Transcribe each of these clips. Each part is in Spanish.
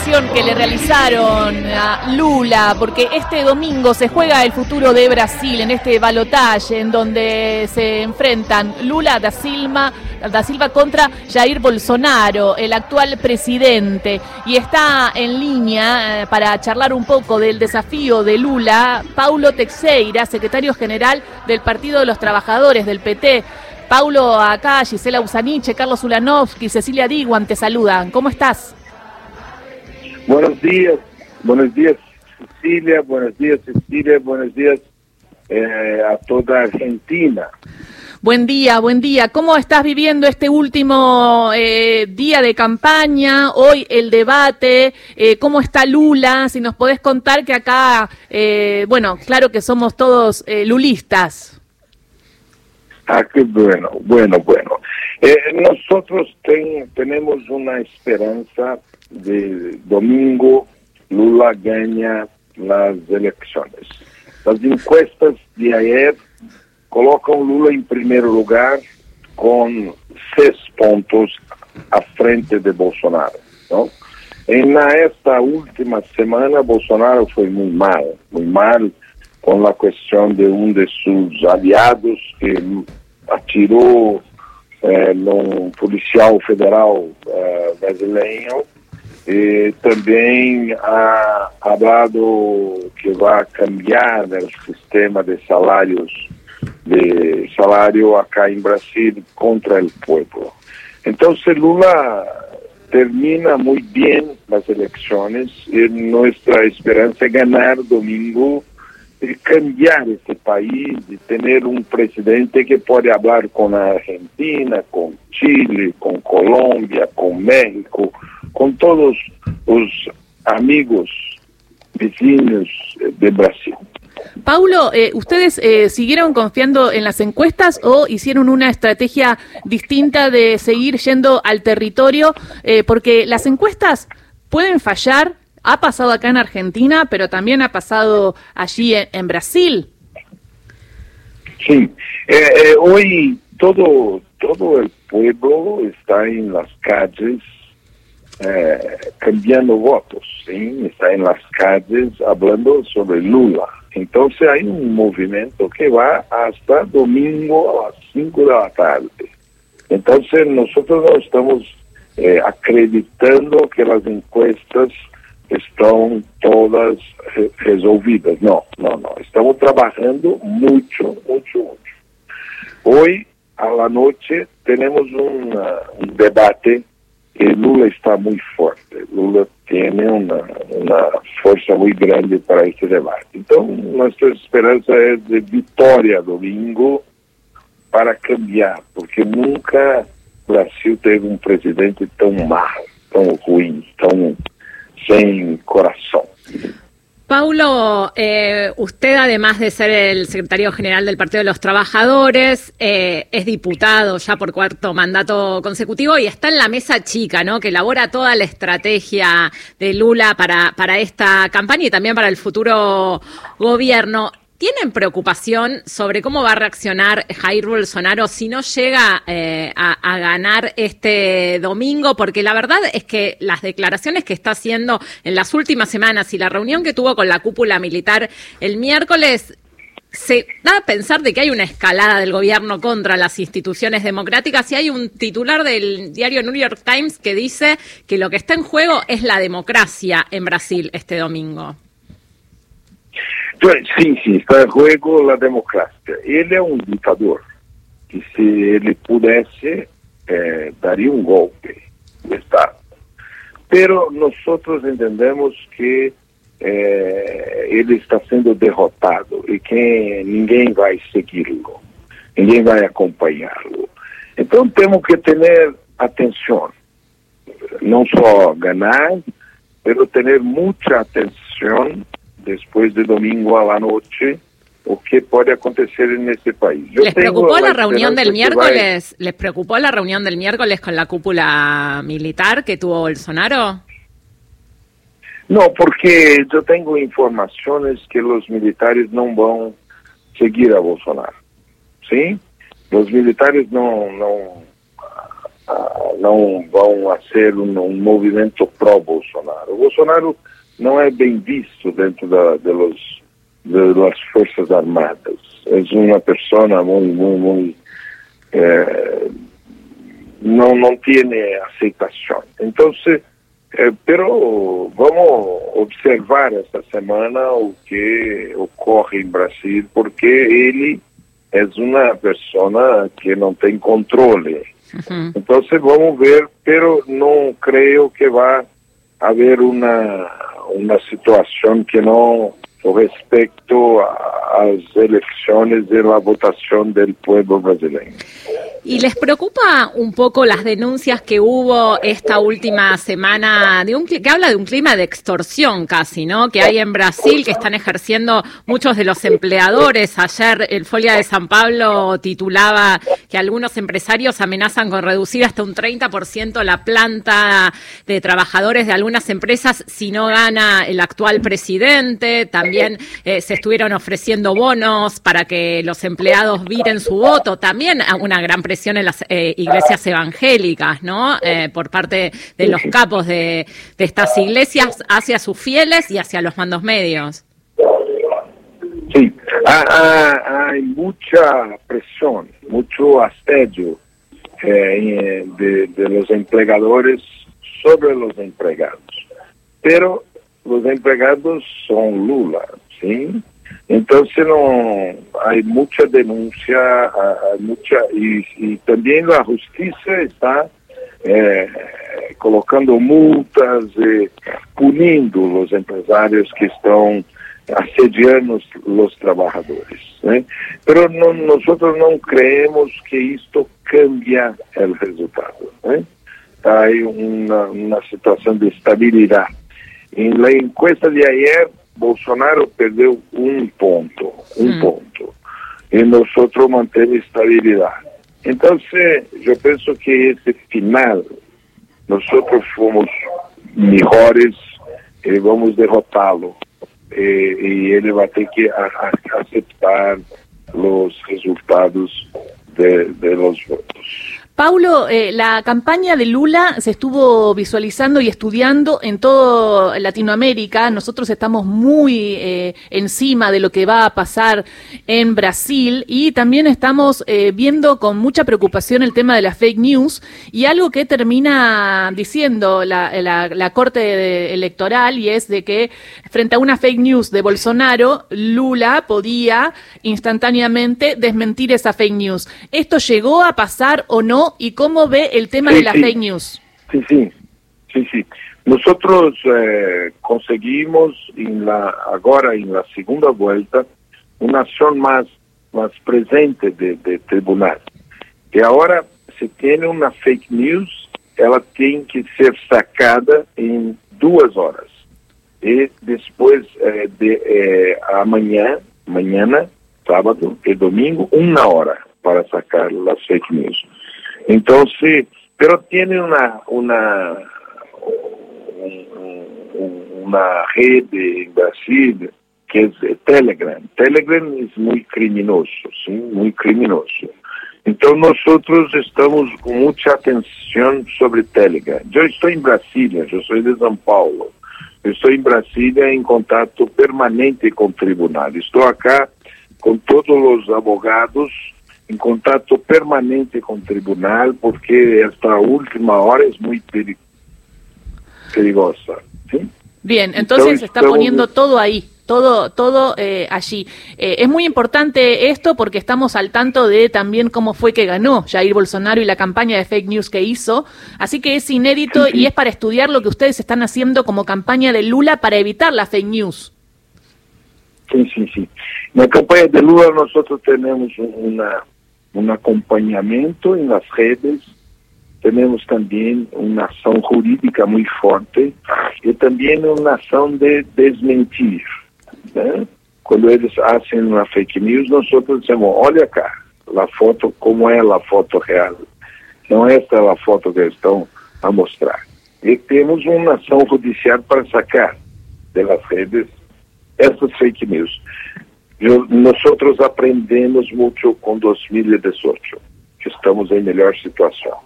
que le realizaron a Lula, porque este domingo se juega el futuro de Brasil en este balotaje en donde se enfrentan Lula da Silva, da Silva contra Jair Bolsonaro, el actual presidente. Y está en línea eh, para charlar un poco del desafío de Lula, Paulo Teixeira, secretario general del Partido de los Trabajadores del PT. Paulo, acá, Gisela Usaniche, Carlos Ulanovsky, Cecilia Diguan te saludan. ¿Cómo estás? Buenos días, buenos días Cecilia, buenos días Cecilia, buenos días eh, a toda Argentina. Buen día, buen día. ¿Cómo estás viviendo este último eh, día de campaña? Hoy el debate, eh, ¿cómo está Lula? Si nos podés contar que acá, bueno, claro que somos todos lulistas. Ah, qué bueno, bueno, bueno. Eh, nosotros ten, tenemos una esperanza de domingo Lula ganha as eleições. As encuestas de ayer colocam Lula em primeiro lugar com seis pontos à frente de Bolsonaro. Não? E esta última semana, Bolsonaro foi muito mal, muito mal com a questão de um de seus aliados que atirou é, num policial federal é, brasileiro e também ha falado que vai cambiar né, o sistema de salários de salário acá em Brasil contra o povo. Então, Lula termina muito bem as eleições, e nossa esperança é ganhar domingo de cambiar este país, de ter um presidente que pode falar com a Argentina, com Chile, com Colômbia, com México, com todos os amigos vecinos de Brasil. Paulo, eh, ¿ustedes eh, siguieron confiando en las encuestas o hicieron una estrategia distinta de seguir yendo al territorio? Eh, porque las encuestas pueden fallar, ha pasado acá en Argentina, pero también ha pasado allí en, Brasil. Sí, eh, eh, hoy todo, todo el pueblo está en las calles eh, cambiando votos, ¿sí? está en las calles hablando sobre Lula. Entonces hay un movimiento que va hasta domingo a las 5 de la tarde. Entonces nosotros no estamos acreditando que las encuestas estão todas resolvidas. Não, não, não. Estamos trabalhando muito, muito, muito. Hoje, à noite, temos um, debate que Lula está muito forte. Lula tem uma, uma força muito grande para esse debate. Então, nossa esperança é de vitória domingo para cambiar, porque nunca o Brasil teve um presidente tão mal, tão ruim, tão sin corazón. Paulo, eh, usted además de ser el secretario general del Partido de los Trabajadores, eh, es diputado ya por cuarto mandato consecutivo y está en la mesa chica, ¿no? Que elabora toda la estrategia de Lula para, para esta campaña y también para el futuro gobierno. ¿Tienen preocupación sobre cómo va a reaccionar Jair Bolsonaro si no llega eh, a, ganar este domingo? Porque la verdad es que las declaraciones que está haciendo en las últimas semanas y la reunión que tuvo con la cúpula militar el miércoles se da a pensar de que hay una escalada del gobierno contra las instituciones democráticas y hay un titular del diario New York Times que dice que lo que está en juego es la democracia en Brasil este domingo. Sim, sim, está em jogo a democracia. Ele é um ditador que se ele pudesse, eh, daria um golpe de Estado. Pero nós entendemos que eh, ele está sendo derrotado e que ninguém vai segui-lo, ninguém vai acompanhá-lo. Então temos que ter atenção, não só ganhar, mas ter muita atenção después de domingo a la noche o qué puede acontecer en este país. ¿Les preocupó la, reunión del miércoles? ¿Les preocupó la reunión del miércoles con la cúpula militar que tuvo Bolsonaro? No, porque yo tengo informaciones que los militares no van a seguir a Bolsonaro. ¿Sí? Los militares no, no não vão fazer um, um movimento pró-Bolsonaro. O Bolsonaro não é bem visto dentro da, de los, de las Forças Armadas. É uma pessoa muito, muito, muito eh, não, não tem aceitação. Então, se, eh, pero vamos observar esta semana o que ocorre em Brasil, porque ele é uma pessoa que não tem controle. Uhum. Então, vamos ver, pero não creio que vá haver uma, una situación que no, por respecto a las elecciones de la votación del pueblo brasileño. ¿Y les preocupa un poco las denuncias que hubo esta última semana, de un, que habla de un clima de extorsión casi, ¿no? Que hay en Brasil, que están ejerciendo muchos de los empleadores. Ayer el Folia de San Pablo titulaba que algunos empresarios amenazan con reducir hasta un 30% la planta de trabajadores de algunas empresas si no gana el actual presidente. También eh, se estuvieron ofreciendo bonos para que los empleados viren su voto. También una gran presión en las eh, iglesias evangélicas, ¿no? Eh, por parte de los capos de, de estas iglesias hacia sus fieles y hacia los mandos medios. Sí, hay mucha presión, mucho asedio eh, de, de, los empleadores sobre los empleados. Pero los empleados son Lula, ¿sí? Então, se não, há muita denúncia, há, há muita, e, e, também a justiça está é, colocando multas e punindo os empresários que estão assediando os, os trabalhadores. Né? Mas não, nós não creemos que isto cambia o resultado. Né? Há uma, uma situação de estabilidade. Em la encuesta de ayer Bolsonaro perdeu um ponto, um hum. ponto, e nós mantemos estabilidade. Então, eu penso que esse final, nós outros fomos melhores e vamos derrotá-lo. E, e, ele vai ter que a, a, aceitar os resultados de, de los votos. Paulo, eh, la campaña de Lula se estuvo visualizando y estudiando en toda Latinoamérica. Nosotros estamos muy eh, encima de lo que va a pasar en Brasil y también estamos eh, viendo con mucha preocupación el tema de las fake news y algo que termina diciendo la, la Corte Electoral y es de que frente a una fake news de Bolsonaro, Lula podía instantáneamente desmentir esa fake news. ¿Esto llegó a pasar o no? Y cómo ve el tema de las fake news. Sí, sí, sí, sí. Nosotros eh, conseguimos en la, ahora en la segunda vuelta una acción más, más presente de, de tribunal. Y ahora se tiene una fake news, ela tiene que ser sacada en dos horas. Y después eh, de eh, amanhã, mañana, sábado y domingo, una hora para sacar las fake news. Entonces, pero tiene una, una, una red en Brasil que es Telegram. Telegram es muy criminoso, ¿sí? Muy criminoso. Entonces nosotros estamos con mucha atención sobre Telegram. Yo estoy en Brasilia, yo soy de São Paulo. Eu estou em Brasília em contato permanente com o tribunal. Estou acá com todos os advogados em contato permanente com o tribunal, porque esta última hora é muito perigosa. ¿sí? Bien, entonces se está poniendo todo ahí. todo, todo eh, allí. Eh, es muy importante esto porque estamos al tanto de también cómo fue que ganó Jair Bolsonaro y la campaña de fake news que hizo. Así que es inédito y es para estudiar lo que ustedes están haciendo como campaña de Lula para evitar la fake news. Sí, sí, sí. En la campaña de Lula nosotros tenemos una um acompanhamento nas redes, temos também uma ação jurídica muito forte e também uma ação de desmentir. ¿eh? Né? Quando eles fazem uma fake news, nós dizemos, olha cá, a foto, como é a foto real. Não esta essa a foto que estão a mostrar. E temos uma ação judicial para sacar das redes essas fake news. Nós nosotros aprendemos muito com 2018, que estamos em melhor situação.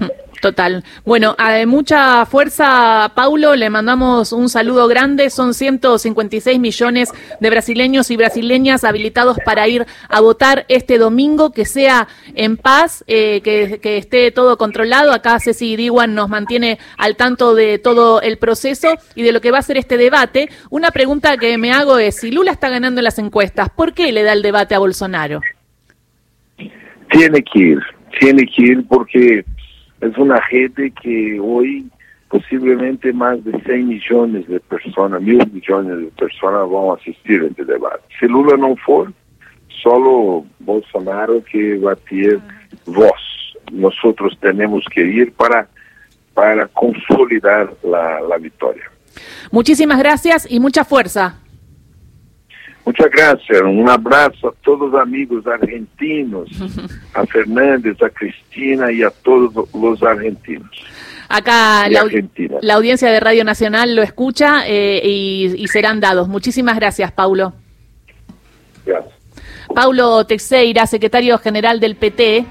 Hum. Total. Bueno, a mucha fuerza, Paulo. Le mandamos un saludo grande. Son 156 millones de brasileños y brasileñas habilitados para ir a votar este domingo. Que sea en paz, eh, que, esté todo controlado. Acá Ceci Diwan nos mantiene al tanto de todo el proceso y de lo que va a ser este debate. Una pregunta que me hago es, si Lula está ganando las encuestas, ¿por qué le da el debate a Bolsonaro? Tiene que ir, tiene que ir porque es una gente que hoy posiblemente más de 6 millones de personas, mil millones de personas van a asistir a este debate. Si Lula no for, solo Bolsonaro que va a tener voz. Nosotros tenemos que ir para, para consolidar la, la victoria. Muchísimas gracias y mucha fuerza. Muchas gracias. Un abrazo a todos los amigos argentinos, a Fernández, a Cristina y a todos los argentinos. Acá la, la, audiencia de Radio Nacional lo escucha eh, y, y, serán dados. Muchísimas gracias, Paulo. Gracias. Paulo Teixeira, secretario general del PT.